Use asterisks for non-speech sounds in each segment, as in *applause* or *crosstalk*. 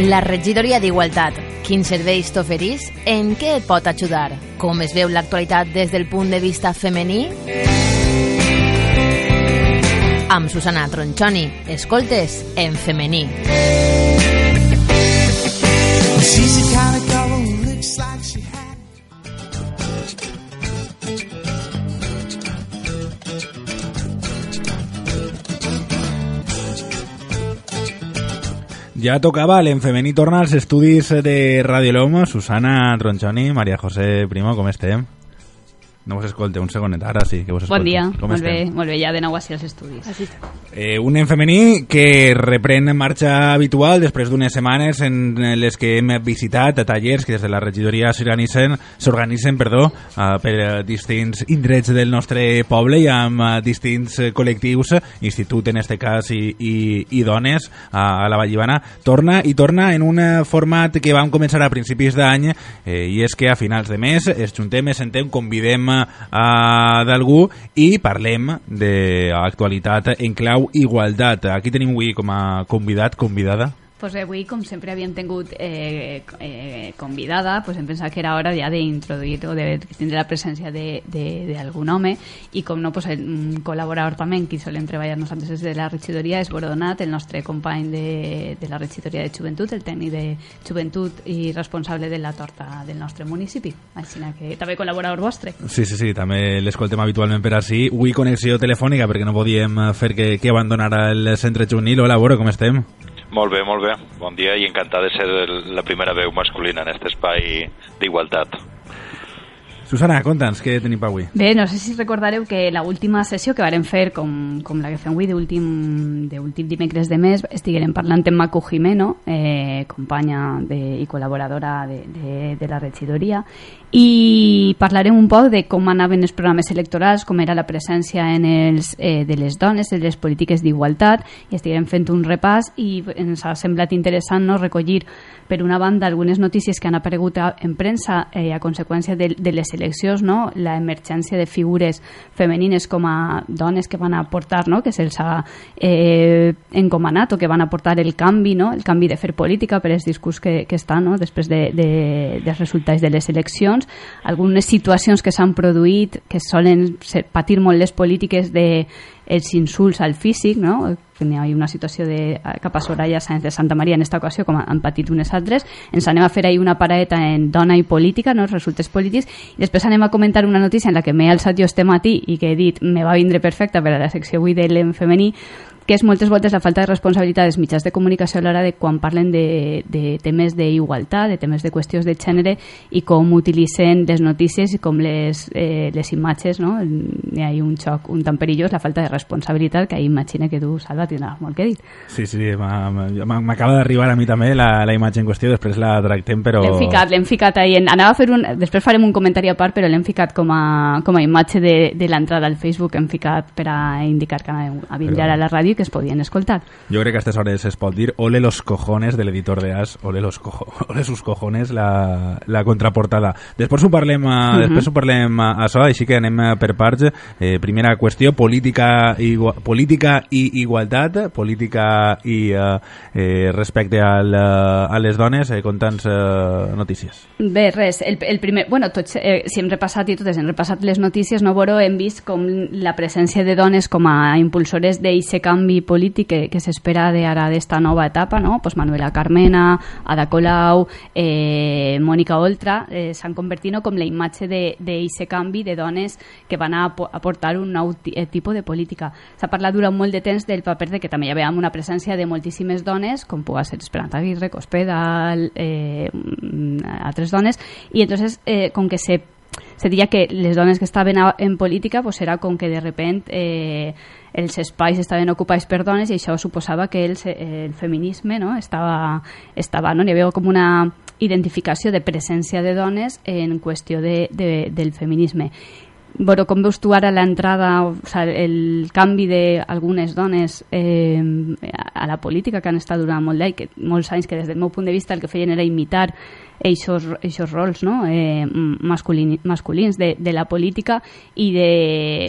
La regidoria d'Igualtat. Quins serveis t'oferís? En què et pot ajudar? Com es veu l'actualitat des del punt de vista femení? Amb Susana Tronchoni. Escoltes en femení. She's Ja tocava l'en femení torna als estudis de Radio Lomo. Susana Tronchoni, Maria José Primo, com estem? No vos escolte, un segonet, ara sí que vos escolte. Bon dia, Com molt bé, estem? molt bé, ja de nou així als estudis. Eh, un en femení que reprèn marxa habitual després d'unes setmanes en les que hem visitat tallers que des de la regidoria s'organitzen perdó, eh, per eh, distints indrets del nostre poble i amb eh, distints col·lectius, institut en este cas i, i, i dones a, a la Vallivana, torna i torna en un format que vam començar a principis d'any eh, i és que a finals de mes es juntem, es sentem, convidem eh, a d'algú i parlem d'actualitat en clau igualtat. Aquí tenim avui com a convidat, convidada. Pues avui, com sempre havíem tingut eh, eh, convidada, pues hem pensat que era hora ja d'introduir o de tindre la presència d'algun home i com no, pues, un col·laborador també en qui solem treballar nosaltres des de la regidoria és Borodonat, el nostre company de, de la regidoria de joventut, el tècnic de joventut i responsable de la torta del nostre municipi. Així que també col·laborador vostre. Sí, sí, sí, també l'escoltem habitualment per així. Avui connexió telefònica perquè no podíem fer que, que abandonara el centre juvenil. Hola, Boro, com estem? Molt bé, molt bé. Bon dia i encantat de ser la primera veu masculina en aquest espai d'igualtat. Susana, conta'ns, què tenim avui? Bé, no sé si recordareu que la última sessió que varen fer, com, com la que fem avui d'últim d'últim dimecres de mes, estiguérem parlant amb Macu Jimeno, eh, companya de, i col·laboradora de, de, de la regidoria, i parlarem un poc de com anaven els programes electorals, com era la presència en els, eh, de les dones, de les polítiques d'igualtat, i estiguem fent un repàs i ens ha semblat interessant no, recollir per una banda algunes notícies que han aparegut en premsa eh, a conseqüència de, de les eleccions, no? la emergència de figures femenines com a dones que van aportar, no? que se'ls ha eh, encomanat o que van aportar el canvi, no? el canvi de fer política per el discurs que, que està no? després de, de, dels resultats de les eleccions, algunes situacions que s'han produït que solen ser, patir molt les polítiques de els insults al físic, no? que n'hi ha una situació de, cap a Soraya Sáenz de Santa Maria en aquesta ocasió, com han patit unes altres. Ens anem a fer ahir una paraeta en dona i política, no? els resultats polítics, i després anem a comentar una notícia en la que m'he alçat jo este matí i que he dit me va vindre perfecta per a la secció avui de l'en femení, que és moltes voltes la falta de responsabilitat dels mitjans de comunicació a l'hora de quan parlen de, de temes d'igualtat, de temes de qüestions de gènere i com utilitzen les notícies i com les, eh, les imatges, no? Hi ha un xoc un tan perillós, la falta de responsabilitat, que imagina que tu, Salva, tindràs molt que dir. Sí, sí, m'acaba d'arribar a mi també la, la imatge en qüestió, després la tractem, però... L'hem ficat, l'hem ficat ahí. En, anava a fer un... Després farem un comentari a part, però l'hem ficat com a, com a imatge de, de l'entrada al Facebook, hem ficat per a indicar que anàvem a vindre Però- a la ràdio que es podien escoltar. Jo crec que a aquestes hores es pot dir ole los cojones de l'editor de As, ole, los cojo, *laughs* ole sus cojones la, la contraportada. Després ho parlem, a, Mhm. després ho parlem a, a això, així que anem eh, per parts. Eh, primera qüestió, política, i, política i igualtat, política i eh, eh, respecte al, eh, a les dones, eh, conta'ns eh, notícies. Bé, res, el, el primer... Bueno, tots, eh, si hem repassat i totes hem repassat les notícies, no, Boro, hem vist com la presència de dones com a impulsores d'aquest canvi polític que, que s'espera de ara d'esta nova etapa, no? Pues Manuela Carmena, Ada Colau, eh, Mònica Oltra, eh, s'han convertit no, com la imatge d'aquest canvi de dones que van a apo- aportar un nou eh, tipus de política. S'ha parlat durant molt de temps del paper de que també hi havia una presència de moltíssimes dones, com pugui ser Esperanza Aguirre, Cospedal, eh, mm, altres dones, i entonces, eh, com que se se diria que les dones que estaven a, en política pues era com que de repent eh, els espais estaven ocupats per dones i això suposava que el, el feminisme no? estava, estava no? hi havia com una identificació de presència de dones en qüestió de, de, del feminisme Bueno, com veus tu ara l'entrada, o sigui, el canvi d'algunes dones eh, a la política que han estat durant molt d'any, molts anys que des del meu punt de vista el que feien era imitar aquests rols no? eh, masculin, masculins de, de la política i de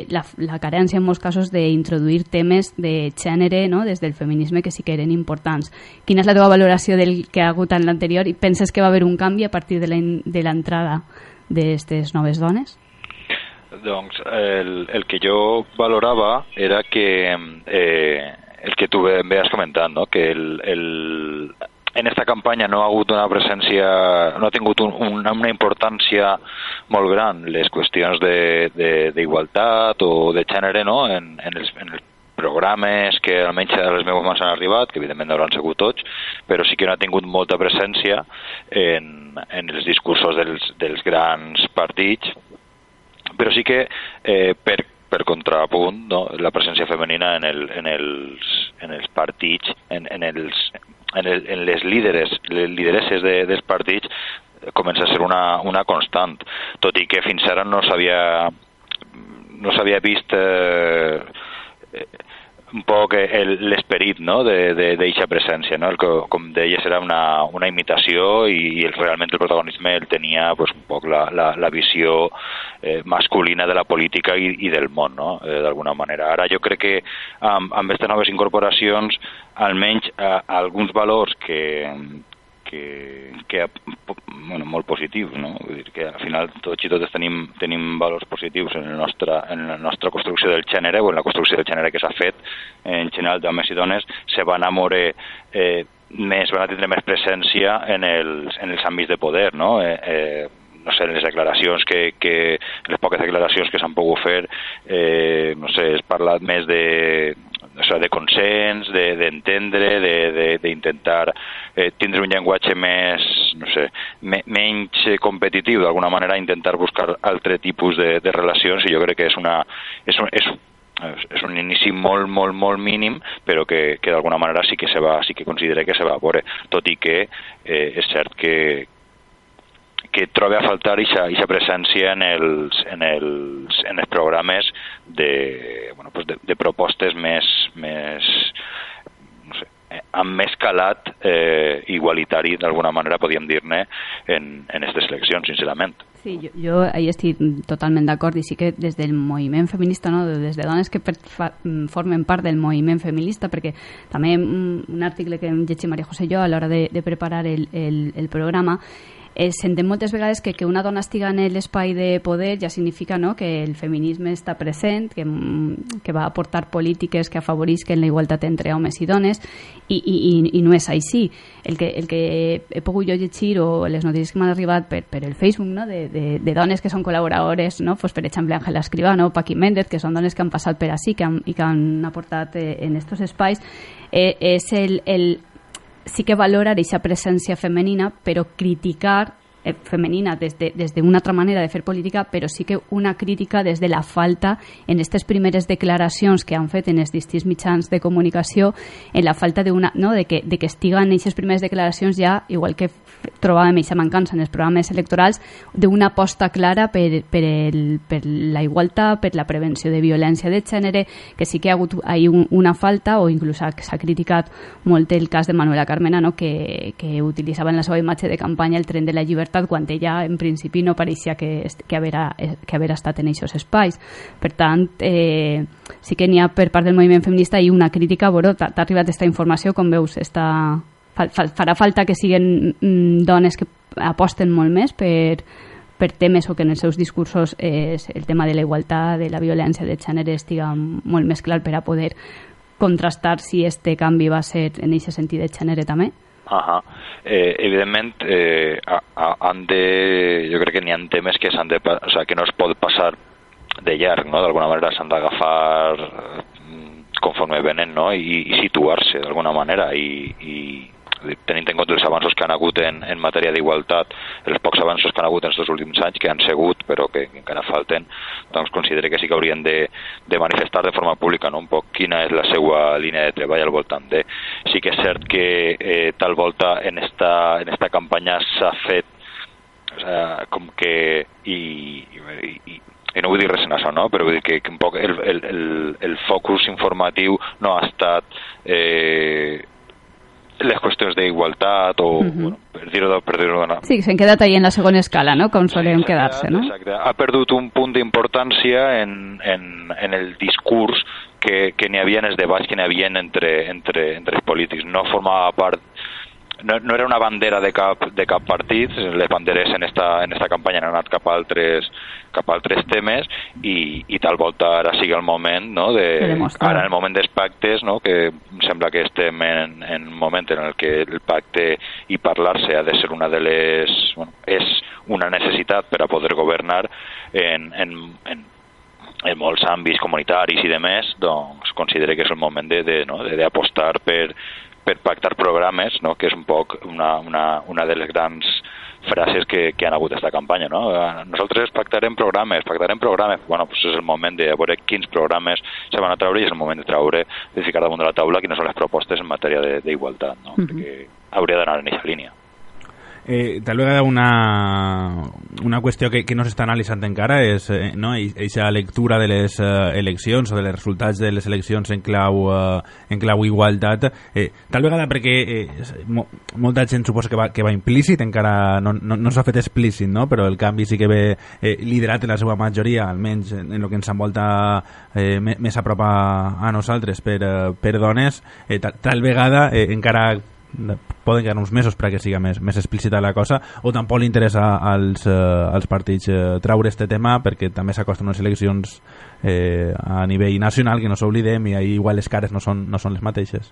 la, la carència en molts casos d'introduir temes de gènere no? des del feminisme que sí que eren importants. Quina és la teva valoració del que ha hagut en l'anterior i penses que va haver un canvi a partir de l'entrada d'aquestes noves dones? Doncs el, el que jo valorava era que eh, el que tu bé has comentat, no? que el, el, en esta campanya no ha hagut una presència, no ha tingut un, una, una importància molt gran les qüestions d'igualtat o de gènere no? en, en, els, en els programes que almenys a les meves mans han arribat, que evidentment no hauran sigut tots, però sí que no ha tingut molta presència en, en els discursos dels, dels grans partits, però sí que eh, per, per contrapunt no, la presència femenina en, el, en, els, en els partits, en, en els, en, el, en les líderes, les lideresses de, dels partits comença a ser una, una constant, tot i que fins ara no s'havia no s'havia vist eh, un poc l'esperit no? d'aquesta presència. No? El que, com deies, era una, una imitació i, i el, realment el protagonisme el tenia pues, un poc la, la, la visió eh, masculina de la política i, i del món, no? eh, d'alguna manera. Ara jo crec que amb, amb aquestes noves incorporacions, almenys eh, alguns valors que, que, que bueno, molt positius, no? Vull dir que al final tots i totes tenim, tenim valors positius en, el nostre, en la nostra construcció del gènere o en la construcció del gènere que s'ha fet en general d'homes i dones se van moure eh, més, van a tindre més presència en els, en els àmbits de poder, no? Eh, eh, no sé, les declaracions que, que les poques declaracions que s'han pogut fer, eh, no sé, es parla més de, sigui, de consens, d'entendre, de, d'intentar eh, tindre un llenguatge més, no sé, me, menys competitiu, d'alguna manera intentar buscar altre tipus de, de relacions i jo crec que és una, és un, és, és un inici molt, molt, molt mínim, però que, que d'alguna manera sí que se va, sí que considera que se va a veure, tot i que eh, és cert que, que trobe a faltar aquesta presència en els, en els, en els programes de, bueno, pues de, de propostes més, més no sé, amb més calat eh, igualitari, d'alguna manera, podríem dir-ne, en, aquestes eleccions, sincerament. Sí, jo, jo ahí estic totalment d'acord i sí que des del moviment feminista, no? des de dones que per, fa, formen part del moviment feminista, perquè també un article que hem llegit Maria José jo a l'hora de, de preparar el, el, el programa eh, sentem moltes vegades que que una dona estiga en l'espai de poder ja significa no, que el feminisme està present, que, mm, que va aportar polítiques que afavorisquen la igualtat entre homes i dones, i, i, i no és així. El que, el que he pogut jo llegir o les notícies que m'han arribat per, per el Facebook no, de, de, de dones que són col·laboradores, no? pues, per exemple, Àngela Escribano, Paqui Méndez, que són dones que han passat per així que han, i que han aportat eh, en aquests espais, eh, és el, el sí que valora aquesta presència femenina, però criticar eh, femenina des d'una de, des de altra manera de fer política, però sí que una crítica des de la falta en aquestes primeres declaracions que han fet en els distints mitjans de comunicació, en la falta de, una, no, de, que, de que estiguen en aquestes primeres declaracions ja, igual que trobàvem aquesta mancança en els programes electorals, d'una aposta clara per, per, el, per la igualtat, per la prevenció de violència de gènere, que sí que ha hagut ahí un, una falta, o inclús s'ha criticat molt el cas de Manuela Carmena, no? que, que utilitzava en la seva imatge de campanya el tren de la llibertat llibertat quan ella en principi no pareixia que, que, haver, que haver estat en aquests espais. Per tant, eh, sí que n'hi ha per part del moviment feminista i una crítica, bueno, t'ha arribat aquesta informació, com veus, està, fa, fa, farà falta que siguin mm, dones que aposten molt més per, per temes o que en els seus discursos eh, el tema de la igualtat, de la violència de gènere estiga molt més clar per a poder contrastar si este canvi va ser en aquest sentit de gènere també? -huh. eh, evidentment, eh, a, a, han de, jo crec que n'hi ha temes que, s'han de, o sea, que no es pot passar de llarg, no? d'alguna manera s'han d'agafar mm, conforme venen no? I, i situar-se d'alguna manera i, i tenint en compte els avanços que han hagut en, en matèria d'igualtat, els pocs avanços que han hagut en aquests últims anys, que han segut però que, que encara falten, doncs considero que sí que haurien de, de manifestar de forma pública no? un poc quina és la seva línia de treball al voltant de... Sí que és cert que eh, tal volta en esta, en esta campanya s'ha fet o sea, com que i, i, i i no vull dir res en això, no? però vull dir que, que un poc el, el, el, el focus informatiu no ha estat eh, les qüestions d'igualtat o, uh -huh. bueno, per dir-ho per dir d'una... Sí, s'han quedat ahí en la segona escala, no?, com solem quedar-se, no? Exacte, ha perdut un punt d'importància en, en, en el discurs que, que n'hi havia en els debats que n'hi havia entre, entre, entre els polítics. No formava part no, no era una bandera de cap, de cap partit, les banderes en esta, en esta campanya han anat cap a altres, cap a altres temes i, i tal volta ara sigui el moment no, de, ara en el moment dels pactes no, que sembla que estem en, en un moment en el que el pacte i parlar-se ha de ser una de les bueno, és una necessitat per a poder governar en, en, en en molts àmbits comunitaris i de més, doncs considere que és el moment d'apostar de, de, no, de, de per, per pactar programes, no? que és un poc una, una, una de les grans frases que, que han hagut aquesta campanya. No? Eh, nosaltres pactarem programes, pactarem programes. Bueno, pues és el moment de veure quins programes se van a treure i és el moment de treure, de ficar damunt de la taula quines són les propostes en matèria d'igualtat, no? Uh -huh. perquè hauria d'anar en aquesta línia. Eh, tal vegada una, una qüestió que, que no s'està analitzant encara és eh, no, eixa lectura de les eh, eleccions o de les resultats de les eleccions en clau, eh, en clau igualtat eh, tal vegada perquè eh, mo, molta gent suposa que va, que va implícit encara no, no, no s'ha fet explícit no? però el canvi sí que ve eh, liderat en la seva majoria almenys en, en el que ens envolta eh, més a prop a, a nosaltres per, eh, per dones eh, tal, tal vegada eh, encara poden quedar uns mesos perquè siga més, més explícita la cosa o tampoc li interessa als, eh, als partits eh, traure este tema perquè també s'acosten unes eleccions eh, a nivell nacional que no s'oblidem i ahí igual les cares no són, no són les mateixes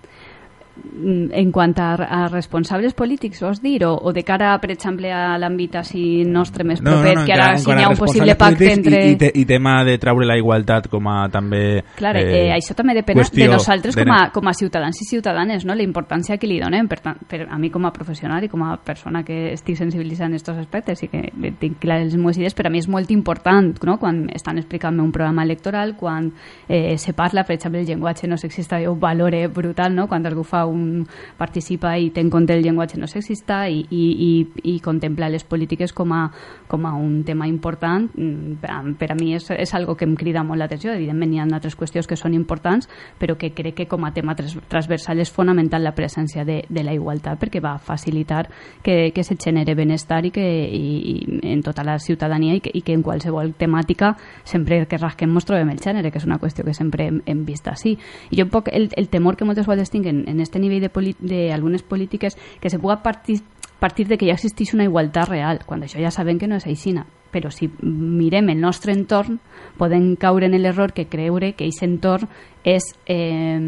en quant a, a responsables polítics, vols dir? O, o de cara, per exemple, a l'àmbit així nostre més proper, no, no, no, que ara si hi ha un possible pacte entre... I, i, te, I tema de treure la igualtat com a també... Clar, eh, eh, això també depèn de nosaltres de... com, a, com a ciutadans i ciutadanes, no? la importància que li donem. Per, tant, per a mi com a professional i com a persona que estic sensibilitzant en aquests aspectes i que tinc clar els meus idees, per a mi és molt important no? quan estan explicant-me un programa electoral, quan eh, se parla, per exemple, el llenguatge no sexista, jo ho valore brutal, no? quan algú fa un, participa i té en compte el llenguatge no sexista i, i, i, i contempla les polítiques com a, com a un tema important mm, per a mi és, és algo que em crida molt l'atenció evidentment hi ha altres qüestions que són importants però que crec que com a tema transversal és fonamental la presència de, de la igualtat perquè va facilitar que, que se genere benestar i que i, i en tota la ciutadania i que, i que en qualsevol temàtica sempre que rasquem mos trobem el gènere, que és una qüestió que sempre hem, hem vist així. I jo un poc el, el temor que moltes vegades tinc en, en este nivell de, algunes polítiques que se puga partir, partir de que ja existeix una igualtat real, quan això ja sabem que no és aixina. Però si mirem el nostre entorn, podem caure en l'error que creure que aquest entorn és eh,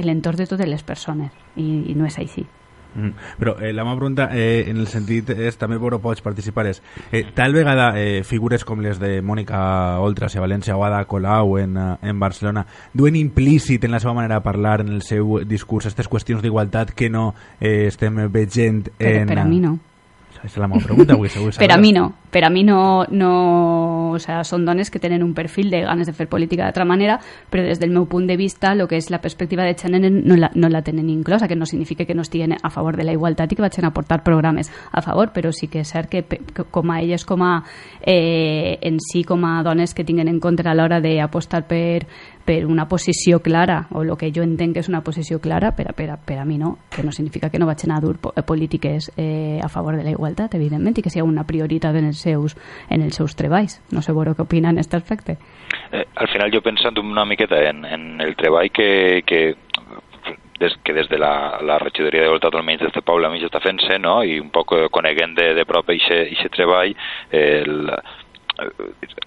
l'entorn de totes les persones, i, i no és així. Mm. Però eh, la meva pregunta, eh, en el sentit és, també però pots participar, és eh, tal vegada eh, figures com les de Mònica Oltras a València o Ada Colau en, eh, en Barcelona duen implícit en la seva manera de parlar, en el seu discurs, aquestes qüestions d'igualtat que no eh, estem veient en... Per, per a mi no. Esa es la meva pregunta, avui segur Per a mi no. Per a mi no, no... O sea, són dones que tenen un perfil de ganes de fer política d'altra manera, però des del meu punt de vista, el que és la perspectiva de gènere no la, no la tenen inclosa, que no significa que no estiguen a favor de la igualtat i que vagin a portar programes a favor, però sí que és cert que, que com a elles, com a, eh, en si com a dones que tinguen en compte a l'hora d'apostar per, per una posició clara, o el que jo entenc que és una posició clara, per a, per a, per a mi no, que no significa que no vagin a dur polítiques eh, a favor de la igualtat, evidentment, i que sigui una prioritat en els seus, en els seus treballs. No sé veure què opina en aquest aspecte. Eh, al final jo pensant una miqueta en, en el treball que, que des, que des de la, la regidoria d'Igualtat almenys des de Paula mig està fent-se, no? i un poc coneguent de, de prop aquest treball, el,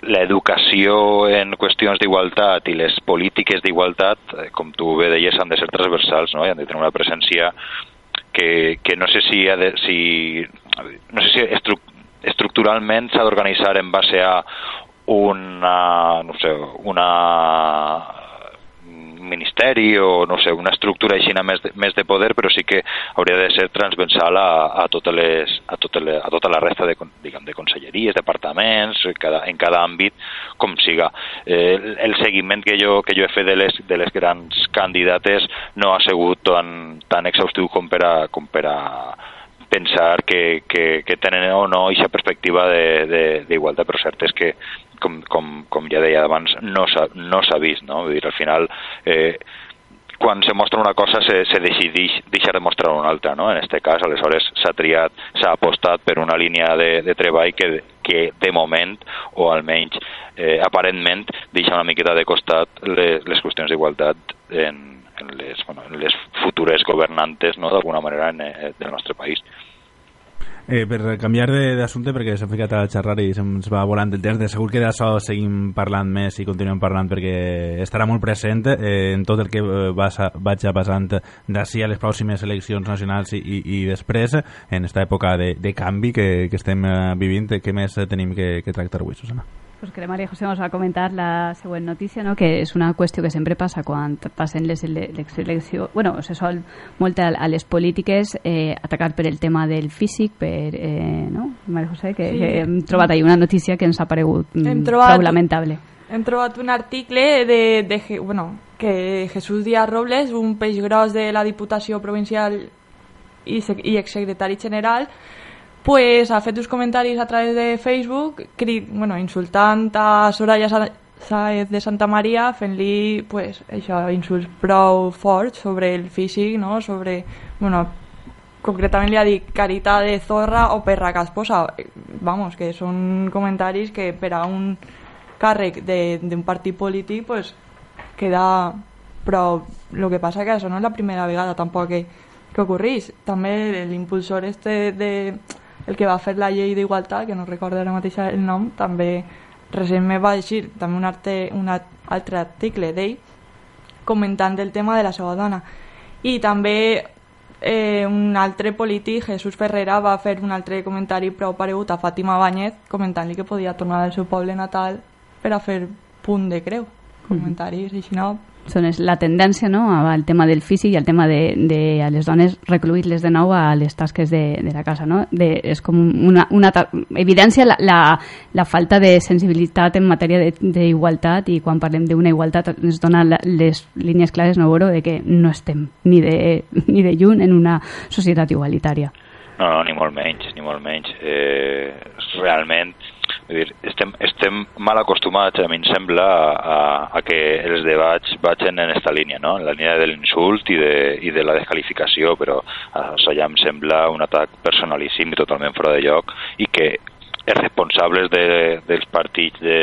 l'educació en qüestions d'igualtat i les polítiques d'igualtat, eh, com tu bé deies, han de ser transversals, no? I han de tenir una presència que, que no sé si, ha de, si no sé si estru, estructuralment s'ha d'organitzar en base a una, no sé, una ministeri o no sé, una estructura així més més de poder, però sí que hauria de ser transversal a, a, totes les, a, totes les, a tota la resta de, diguem, de conselleries, departaments, cada, en cada àmbit, com siga. Eh, el seguiment que jo, que jo he fet de les, de les grans candidates no ha sigut tan, tan exhaustiu com per a, com per a pensar que, que, que tenen o no aquesta perspectiva d'igualtat, però cert és que com, com, com ja deia abans, no s'ha no vist, no? Vull dir, al final eh, quan se mostra una cosa se, se decideix deixar de mostrar una altra, no? En aquest cas, aleshores s'ha triat, s'ha apostat per una línia de, de treball que, que de moment, o almenys eh, aparentment, deixa una miqueta de costat les, les qüestions d'igualtat en, en, les, bueno, en les futures governantes, no?, d'alguna manera, en, en, eh, del nostre país. Eh, per canviar d'assumpte, perquè s'ha ficat a xerrar i se'ns va volant el temps, de segur que d'això seguim parlant més i continuem parlant perquè estarà molt present eh, en tot el que eh, va, vaig passant d'ací a les pròximes eleccions nacionals i, i, i després, en aquesta època de, de canvi que, que estem eh, vivint, què més tenim que, que tractar avui, Susana? Pues que María José nos va a comentar la següent notícia, no? que és una qüestió que sempre passa quan passen les eleccions... Bueno, se sol molt a, a les polítiques eh, atacar per el tema del físic, per... Eh, no? María José, que, sí. que hem trobat ahí una notícia que ens ha paregut mm, trobat, prou lamentable. Hem trobat un article de, de, bueno, que Jesús Díaz Robles, un peix gros de la Diputació Provincial i, i exsecretari general, pues ha fet uns comentaris a través de Facebook crit, bueno, insultant a Soraya Saez de Santa Maria fent-li pues, això, insults prou forts sobre el físic, no? sobre, bueno, concretament li ha dit carita de zorra o perra casposa. Vamos, que són comentaris que per a un càrrec d'un partit polític pues, queda però el que passa que això no és la primera vegada tampoc que, que ocorreix. També l'impulsor este de, el que va fer la llei d'igualtat, que no recordo ara mateix el nom, també recentment va llegir també un, arte, un altre article d'ell comentant el tema de la seva dona. I també eh, un altre polític, Jesús Ferrera, va fer un altre comentari prou paregut a Fàtima Báñez, comentant-li que podia tornar al seu poble natal per a fer punt de creu. Comentaris, mm -hmm. així no, són la tendència no, al tema del físic i al tema de, de a les dones recluir-les de nou a les tasques de, de la casa. No? De, és com una, una evidència la, la, la falta de sensibilitat en matèria d'igualtat i quan parlem d'una igualtat ens dona la, les línies clares no, veure, de que no estem ni de, ni de lluny en una societat igualitària. No, no, ni molt menys, ni molt menys. Eh, realment Vull dir, estem, estem mal acostumats, a mi em sembla, a, a que els debats vagin en aquesta línia, no? en la línia de l'insult i, de, i de la descalificació, però això ja em sembla un atac personalíssim i totalment fora de lloc i que els responsables de, dels partits de,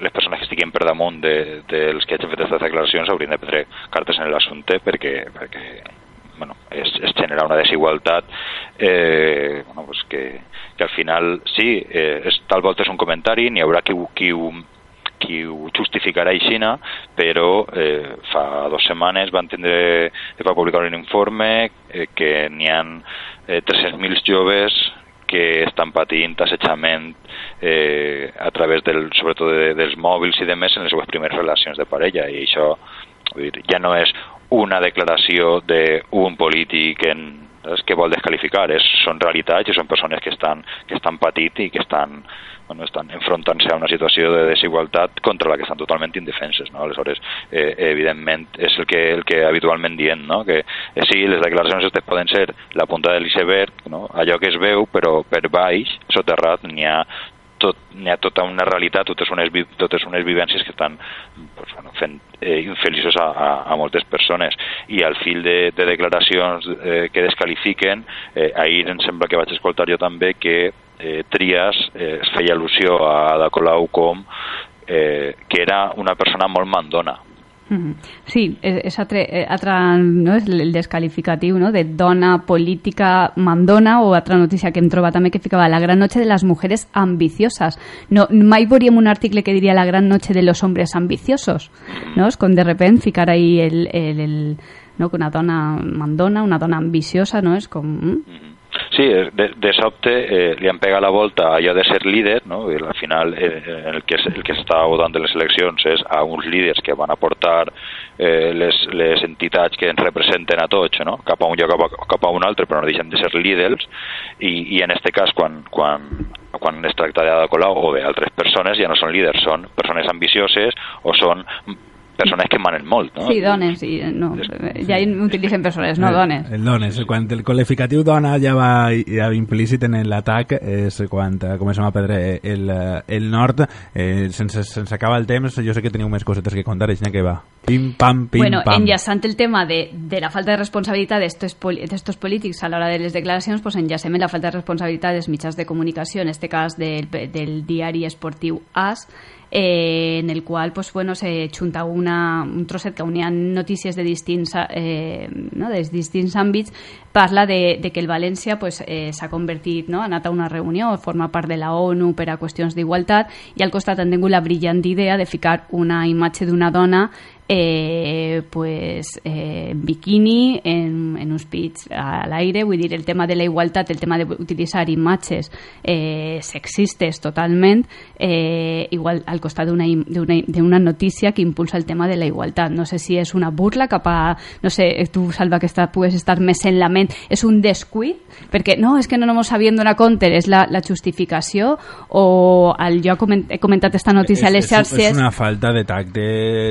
les persones que estiguin per damunt de, dels que hagin fet aquestes declaracions haurien de prendre cartes en l'assumpte perquè, perquè bueno, es, es genera una desigualtat eh, bueno, pues que, que al final sí, eh, és, tal volta és un comentari, n'hi haurà qui, qui, qui ho justificarà aixina, però eh, fa dues setmanes van tindre, va publicar un informe eh, que n'hi ha eh, 300.000 joves que estan patint assetjament eh, a través del, sobretot de, dels mòbils i de més en les seves primeres relacions de parella. I això dir, ja no és una declaració d'un polític en, és que vol descalificar, és, són realitats i són persones que estan, que estan patint i que estan, bueno, estan enfrontant-se a una situació de desigualtat contra la que estan totalment indefenses. No? Aleshores, eh, evidentment, és el que, el que habitualment diem, no? que eh, sí, les declaracions aquestes poden ser la punta de l'iceberg, no? allò que es veu, però per baix, soterrat, n'hi ha tot, n'hi ha tota una realitat, totes unes, totes unes vivències que estan pues, bueno, fent eh, infeliços a, a, a moltes persones. I al fil de, de declaracions eh, que descalifiquen eh, ahir em sembla que vaig escoltar jo també que eh, Trias eh, feia al·lusió a Ada Colau com eh, que era una persona molt mandona Sí, és altre, eh, altre no? és el descalificatiu no? de dona política mandona o altra notícia que hem trobat també que ficava la gran noche de les mujeres ambiciosas. No, mai veuríem un article que diria la gran noche de los hombres ambiciosos. No? És com de repente ficar ahí el, el, el, no? que una dona mandona, una dona ambiciosa, no? és com... Mm? Sí, de, de sobte eh, li han pegat la volta allò de ser líder, no? I al final eh, el que el que està votant de les eleccions és a uns líders que van aportar eh, les, les entitats que ens representen a tots, no? cap a un lloc cap a, cap a un altre, però no deixen de ser líders i, i en aquest cas quan, quan, quan es tracta de Colau o bé altres persones ja no són líders, són persones ambicioses o són persones que manen molt, no? Sí, dones, i no, ja hi utilitzen persones, no dones. El dones. Quan el qualificatiu dona ja va, ja implícit en l'atac és quan eh, comencem a perdre el, eh, el nord. Eh, sense, sense acabar el temps, jo sé que teniu més cosetes que contar, així que va. Pim, pam, pim, bueno, pam. enllaçant el tema de, de la falta de responsabilitat d'estos poli polítics a l'hora de les declaracions, pues enllacem en la falta de responsabilitat dels mitjans de comunicació, en este cas del, del diari esportiu AS, eh, en el qual pues, bueno, se junta una, un trosset que unia notícies de distints, eh, no, de distints àmbits, parla de, de que el València pues, eh, s'ha convertit, no? ha anat a una reunió, forma part de la ONU per a qüestions d'igualtat, i al costat han tingut la brillant idea de ficar una imatge d'una dona eh, pues, eh, bikini en, en uns pits a l'aire, vull dir, el tema de la igualtat, el tema d'utilitzar imatges eh, sexistes totalment, eh, igual al costat d'una notícia que impulsa el tema de la igualtat. No sé si és una burla cap a... No sé, tu, Salva, que està, pugues estar més en la ment, és un descuit? Perquè no, és que no ens sabíem donar compte, és la, la justificació o el, jo he comentat esta notícia a les xarxes... És, és una falta de tacte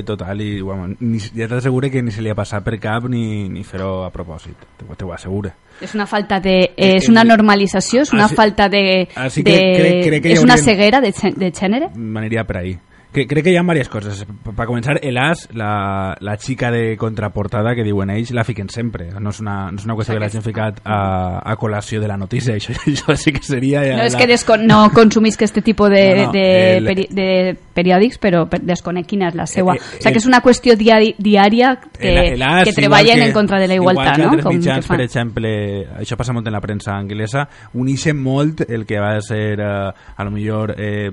total i bueno, ni, ja t'asseguro que ni se li ha passat per cap ni, ni fer-ho a propòsit, te ho asseguro. És una falta de... Eh, és una normalització, és una Así- falta de... así que de crec- crec que és una hauríem- ceguera de, de gènere? M'aniria per ahí. Que, crec que hi ha diverses coses. Per començar, el as, la, la xica de contraportada que diuen ells, la fiquen sempre. No és una, no és una qüestió que l'hagin ficat a, a col·lació de la notícia. *laughs* Això, això sí que seria... Ja No és la- que descon no consumís que este tipus de, No, no, de, el- peri de periòdics, però per- desconec quina és la seva. Eh, eh, o sigui, que és una qüestió diari, diària que, El- el as, que treballen que- en contra de la igualtat, igual que no? Com que mitjans, fan. per exemple, això passa molt en la premsa anglesa, uneixen molt el que va ser, eh, a lo millor, eh,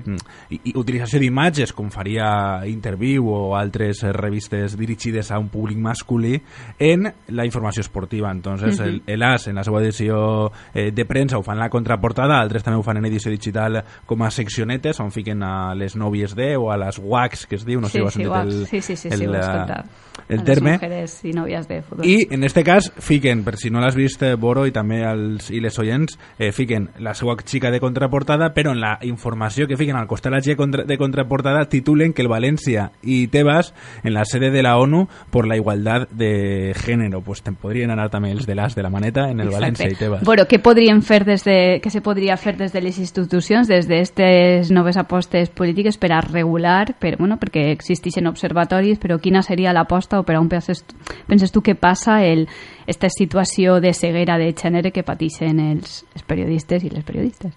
utilització d'imatges, com faria Interview o altres eh, revistes dirigides a un públic masculí, en la informació esportiva. Entonces, el, el AS, en la seva edició eh, de premsa, ho fan la contraportada, altres també ho fan en edició digital com a seccionetes, on fiquen a les nòvies de o a les WACs, que es diu, no sé Sí, si ho has sí, sentit el, sí, sí, sí, el, sí, ho eh, el A terme. Les mujeres i nòvies de futbol. I en este cas fiquen, per si no l'has vist eh, Boro i també els, i les oients, eh, fiquen la seva xica de contraportada, però en la informació que fiquen al costat de la de contraportada titulen que el València i Tebas en la sede de la ONU por la igualdad de género. Pues te podrien anar també els de l'as de la maneta en el Exacte. València i Tebas. Bueno, què podríem fer des de, què se podria fer des de les institucions, des d'aquestes noves apostes polítiques per a regular, per, bueno, perquè existeixen observatoris, però quina seria l'aposta o per on penses, penses tu que passa el, esta situació de ceguera de gènere que pateixen els, els periodistes i les periodistes?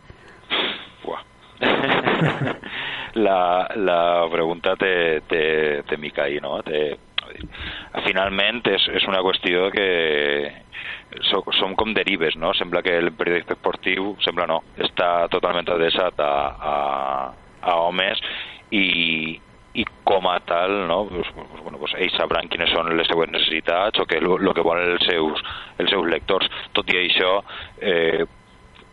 Buah. *laughs* la, la pregunta té, té, té mica ahí, no? Té, finalment és, és una qüestió que so, som com derives, no? Sembla que el periodista esportiu, sembla no, està totalment adreçat a, a, a homes i, i com a tal, no? Pues, pues, bueno, pues ells sabran quines són les seues necessitats o que que volen els seus, els seus lectors. Tot i això, eh,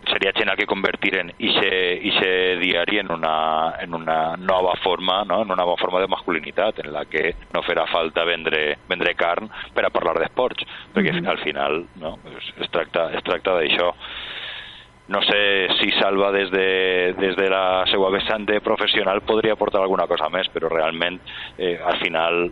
seria genial que convertiren ixe, ixe diari en una, en una nova forma, no? en una nova forma de masculinitat, en la que no farà falta vendre, vendre carn per a parlar d'esports, perquè al final no? es, es tracta, es tracta d'això. No sé si Salva des de, des de la seva vessant de professional podria aportar alguna cosa més, però realment eh, al final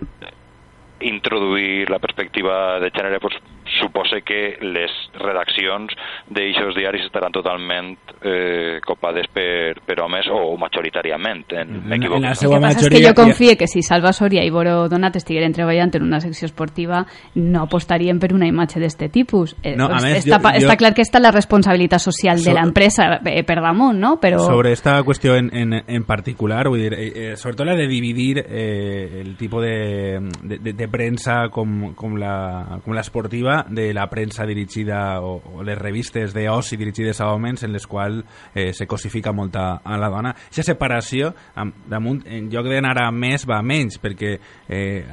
introduir la perspectiva de gènere pues, suposa que les redaccions d'aixòs diaris estaran totalment eh, copades per, per homes o majoritàriament, en, m'equivoco. en la no? seva El que passa és que jo confie que si Salva Soria i Boro Donat estigueren treballant en una secció esportiva no apostarien per una imatge d'este tipus. Eh, No, a doncs més, està, jo- jo- està clar que està la responsabilitat social de So- l'empresa eh, per damunt, no? Però... Sobre esta cuestión en, en, en particular, vull dir, eh, eh, sobre todo la de dividir eh, el tipo de, de, de, de prensa com, com, la, com la esportiva de la premsa dirigida o, o les revistes d'oci dirigides a homes en les quals eh, se cosifica molt a, a la dona. Aquesta separació, am- damunt, en lloc d'anar a més, va a menys, perquè eh,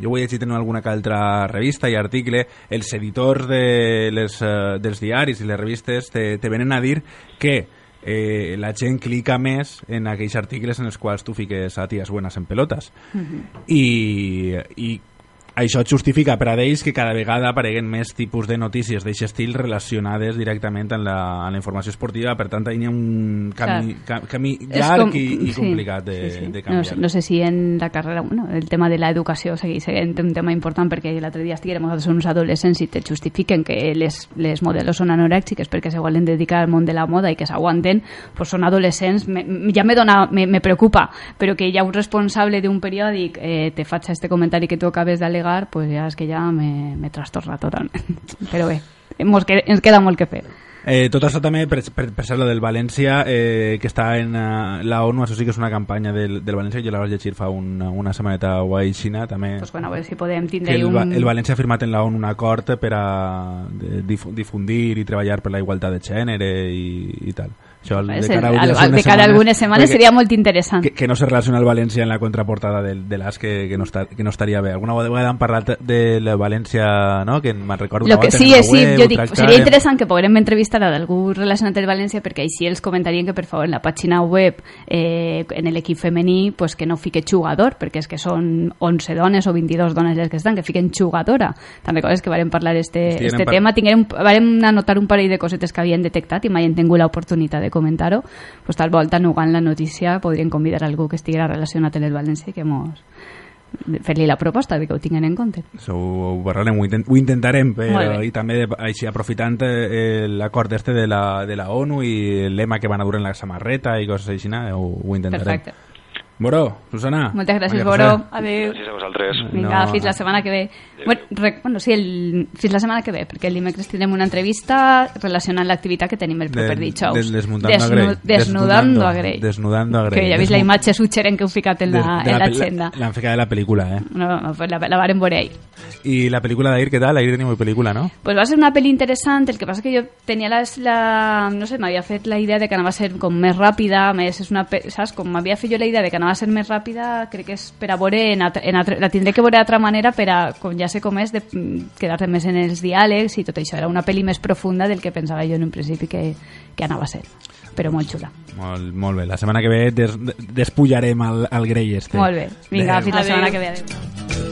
jo ho he llegit en alguna altra revista i article, els editors de les, eh, dels diaris i les revistes te, te venen a dir que eh, la gent clica més en aquells articles en els quals tu fiques a tías buenas en pelotas. I, i això justifica per a ells que cada vegada apareguen més tipus de notícies d'aquest estil relacionades directament amb la, amb la informació esportiva, per tant, hi ha un camí, ca, camí llarg com- i, i sí, complicat de, sí, sí. de No, canviar. sé- no sé si en la carrera, bueno, el tema de l'educació segueix sent un tema important perquè l'altre dia estiguérem nosaltres uns adolescents i te justifiquen que les, les modelos són anorèxiques perquè se volen dedicar al món de la moda i que s'aguanten, pues són adolescents, me, ja me, dona, me, me preocupa, però que hi ha un responsable d'un periòdic eh, te faig este comentari que tu acabes d'alegar, pues ja és que ja me, me trastorna totalment. *laughs* Però bé, mos que, ens queda molt que fer. Eh, tot això també, per, per, per ser lo del València, eh, que està en uh, la ONU, això sí que és una campanya del, del València, jo la vaig llegir fa una, una setmaneta guai xina, també... Pues bueno, a veure si podem tindre el, un... El València ha firmat en la ONU un acord per a difundir i treballar per la igualtat de gènere i, i tal. Això de cara a, al- al- de cara a algunes setmanes seria molt interessant. que, que no se relaciona el València en la contraportada del, de l'AS que, que, no està, que no estaria bé. Alguna vegada han parlat de la València, no? que me'n recordo Lo que, sí, la sí, web, jo dic, tractàrem. seria interessant que poguérem entrevistar a algú relacionat amb València perquè així els comentarien que per favor en la pàgina web eh, en l'equip femení pues que no fique jugador perquè és que són 11 dones o 22 dones les que estan, que fiquen jugadora te'n recordes que vàrem parlar este, Estigueren este par- tema tinguem, vàrem anotar un parell de cosetes que havien detectat i mai hem tingut l'oportunitat de comentar-ho pues tal volta nugant la notícia podrien convidar algú que estiguera relacionat amb el València que mos fer-li la proposta de que ho tinguin en compte Això ho, parlarem, ho, intent, ho intentarem, però, i també de, així aprofitant eh, l'acord este de la, de la ONU i el lema que van a dur en la samarreta i coses així, no? ho, ho intentarem. perfecte Boró, Susana. Moltes gràcies, Boró. Adéu. Gràcies a vosaltres. Vinga, No. fins la setmana que ve. Bueno, bueno sí, el, fins la setmana que ve, perquè el dimecres tindrem una entrevista relacionant l'activitat que tenim el proper De- dijous. de- desmuntando a Grey. Desnudando a Grey. Desnudando a Grey. Que ja he vist la Desmu- imatge suggerent que heu ficat en la- de en la l'agenda. L'han ficat de la pel·lícula, eh? No, no, pues la, la varen veure ahir. I la pel·lícula d'ahir, què tal? Ahir tenim una pel·lícula, no? Pues va ser una pel·li interessant, el que passa que jo tenia la, la no sé, m'havia fet la idea de que anava a ser com més ràpida, més és una, pe- saps, com m'havia fet jo la idea de que anava a ser més ràpida, crec que és per a veure, en, altre- en altre, la tindré que veure d'altra manera per a, com ja sé com és, de mm, quedar-te més en els diàlegs i tot això, era una pel·li més profunda del que pensava jo en un principi que, que anava a ser, però molt xula. Molt, molt bé. La setmana que ve des, despullarem el, el Grey este. Molt bé, vinga, fins la setmana que ve, adéu.